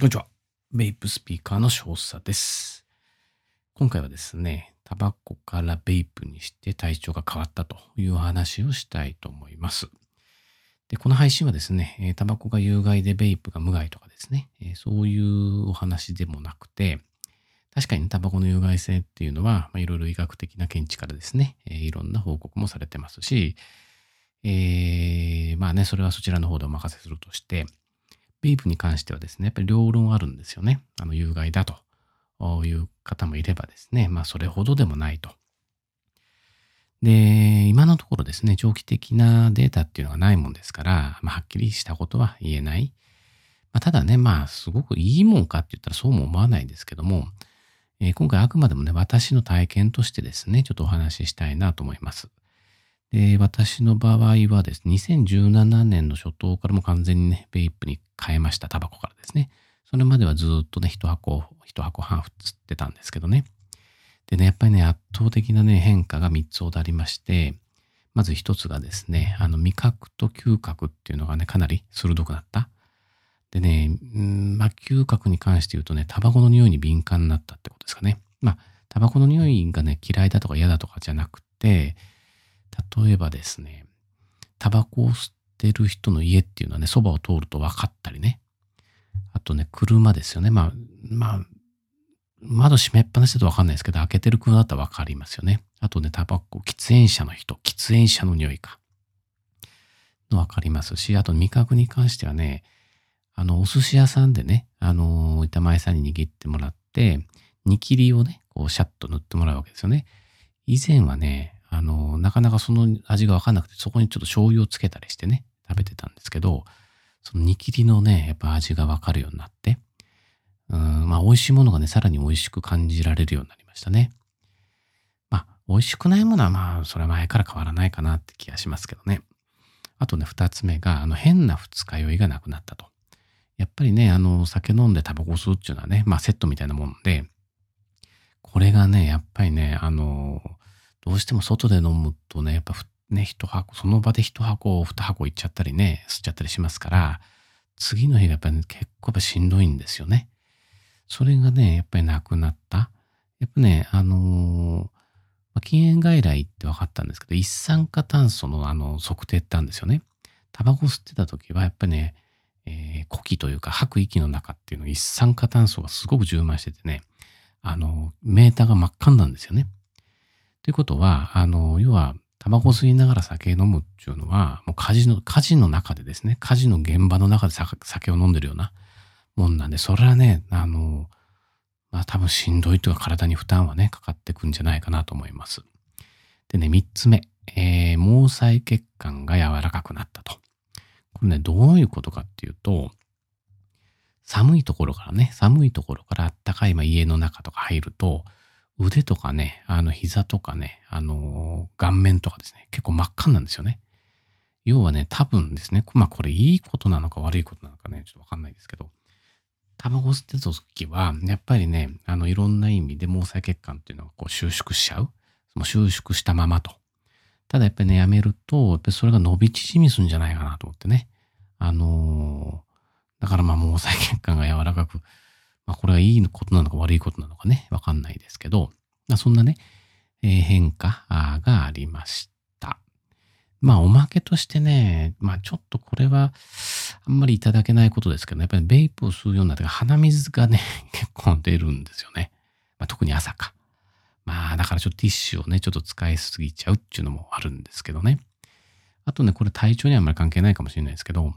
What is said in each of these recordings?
こんにちは。ベイプスピーカーの少佐です。今回はですね、タバコからベイプにして体調が変わったという話をしたいと思います。で、この配信はですね、タバコが有害でベイプが無害とかですね、そういうお話でもなくて、確かにタバコの有害性っていうのは、いろいろ医学的な見地からですね、いろんな報告もされてますし、えーまあね、それはそちらの方でお任せするとして、ベイプに関してはですね、やっぱり両論あるんですよね。あの、有害だという方もいればですね、まあ、それほどでもないと。で、今のところですね、長期的なデータっていうのがないもんですから、まあ、はっきりしたことは言えない。まあ、ただね、まあ、すごくいいもんかって言ったらそうも思わないですけども、えー今回あくまでもね、私の体験としてですね、ちょっとお話ししたいなと思います。で、私の場合はですね、2017年の初頭からも完全にね、ベイプに変えました、タバコからですね。それまではずっとね、一箱、一箱半吸ってたんですけどね。でね、やっぱりね、圧倒的なね、変化が3つほどありまして、まず一つがですね、あの、味覚と嗅覚っていうのがね、かなり鋭くなった。でね、うんまあ、嗅覚に関して言うとね、タバコの匂いに敏感になったってことですかね。まあ、タバコの匂いがね、嫌いだとか嫌だとかじゃなくて、例えばですね、タバコを吸ってる人の家っていうのはね、そばを通ると分かったりね。あとね、車ですよね。まあ、まあ、窓閉めっぱなしだと分かんないですけど、開けてる車だったら分かりますよね。あとね、タバコ、喫煙者の人、喫煙者の匂いか。の分かりますし、あと味覚に関してはね、あの、お寿司屋さんでね、あの、板前さんに握ってもらって、煮切りをね、こう、シャッと塗ってもらうわけですよね。以前はね、なかなかその味がわかんなくて、そこにちょっと醤油をつけたりしてね、食べてたんですけど、その煮切りのね、やっぱ味がわかるようになって、うん、まあ、美味しいものがね、さらに美味しく感じられるようになりましたね。まあ、美味しくないものはまあ、それは前から変わらないかなって気がしますけどね。あとね、二つ目が、あの、変な二日酔いがなくなったと。やっぱりね、あの、酒飲んでタバコ吸うっていうのはね、まあ、セットみたいなもんで、これがね、やっぱりね、あの、どうしても外で飲むとね、やっぱね、一箱、その場で一箱、二箱いっちゃったりね、吸っちゃったりしますから、次の日がやっぱり、ね、結構やっぱしんどいんですよね。それがね、やっぱりなくなった。やっぱね、あのーまあ禁煙外来って分かったんですけど、一酸化炭素のあの測定ってあるんですよね。タバコ吸ってた時はやっぱりね、えー呼気というか吐く息の中っていうの一酸化炭素がすごく充満しててね、あの、メーターが真っ赤なんですよね。ということは、あの、要は、タバコ吸いながら酒飲むっていうのは、もう火事の、火事の中でですね、火事の現場の中で酒を飲んでるようなもんなんで、それはね、あの、まあ多分しんどいというか体に負担はね、かかってくんじゃないかなと思います。でね、三つ目、えー、毛細血管が柔らかくなったと。これね、どういうことかっていうと、寒いところからね、寒いところからあったかい、まあ、家の中とか入ると、腕とかね、あの膝とかね、あの顔面とかですね、結構真っ赤なんですよね。要はね、多分ですね、まあこれいいことなのか悪いことなのかね、ちょっとわかんないですけど、タバコ吸ってた時は、やっぱりね、あの、いろんな意味で毛細血管っていうのがこう収縮しちゃう。もう収縮したままと。ただやっぱりね、やめると、やっぱりそれが伸び縮みするんじゃないかなと思ってね。あのーだからまあ毛細血管が柔らかく、まいいことなのか悪いことなのかね、わかんないですけど、まあそんなね、えー変化がありました。まあおまけとしてね、まあちょっとこれはあんまりいただけないことですけど、ねやっぱりベイプを吸うようになって鼻水がね、結構出るんですよね。まあ特に朝か。まあだからちょっとティッシュをね、ちょっと使いすぎちゃうっていうのもあるんですけどね。あとね、これ体調にはあんまり関係ないかもしれないですけど、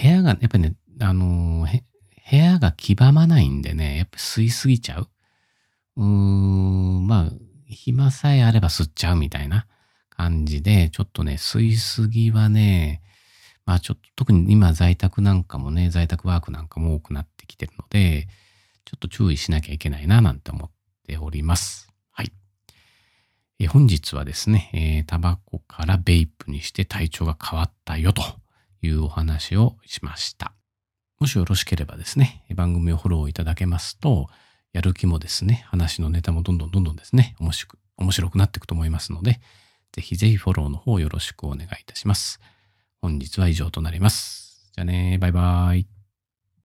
部屋が、ねやっぱりね、あのー部屋が黄ばまないんでね、やっぱ吸いすぎちゃう。うーん、まあ、暇さえあれば吸っちゃうみたいな感じで、ちょっとね、吸いすぎはね、まあちょっと特に今在宅なんかもね、在宅ワークなんかも多くなってきてるので、ちょっと注意しなきゃいけないななんて思っております。はい。え本日はですね、えータバコからベイプにして体調が変わったよというお話をしました。もしよろしければですね、番組をフォローいただけますと、やる気もですね、話のネタもどんどんどんどんですね、面白く面白くなっていくと思いますので、ぜひぜひフォローの方よろしくお願いいたします。本日は以上となります。じゃあね、バイバイ。